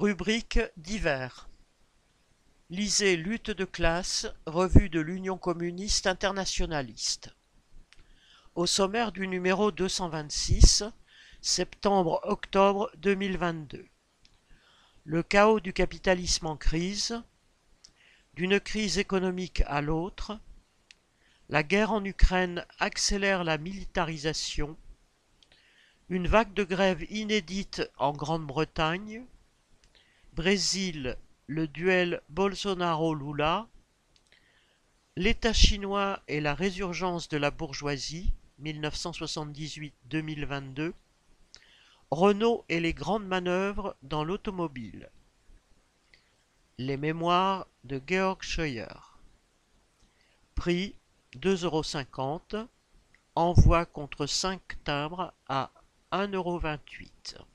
Rubrique divers. Lisez Lutte de classe, revue de l'Union communiste internationaliste. Au sommaire du numéro 226, septembre-octobre 2022. Le chaos du capitalisme en crise, d'une crise économique à l'autre, la guerre en Ukraine accélère la militarisation, une vague de grève inédite en Grande-Bretagne, Brésil, le duel Bolsonaro-Lula, l'État chinois et la résurgence de la bourgeoisie, 1978-2022, Renault et les grandes manœuvres dans l'automobile. Les mémoires de Georg Scheuer. Prix 2,50 euros. Envoi contre 5 timbres à 1,28 euros.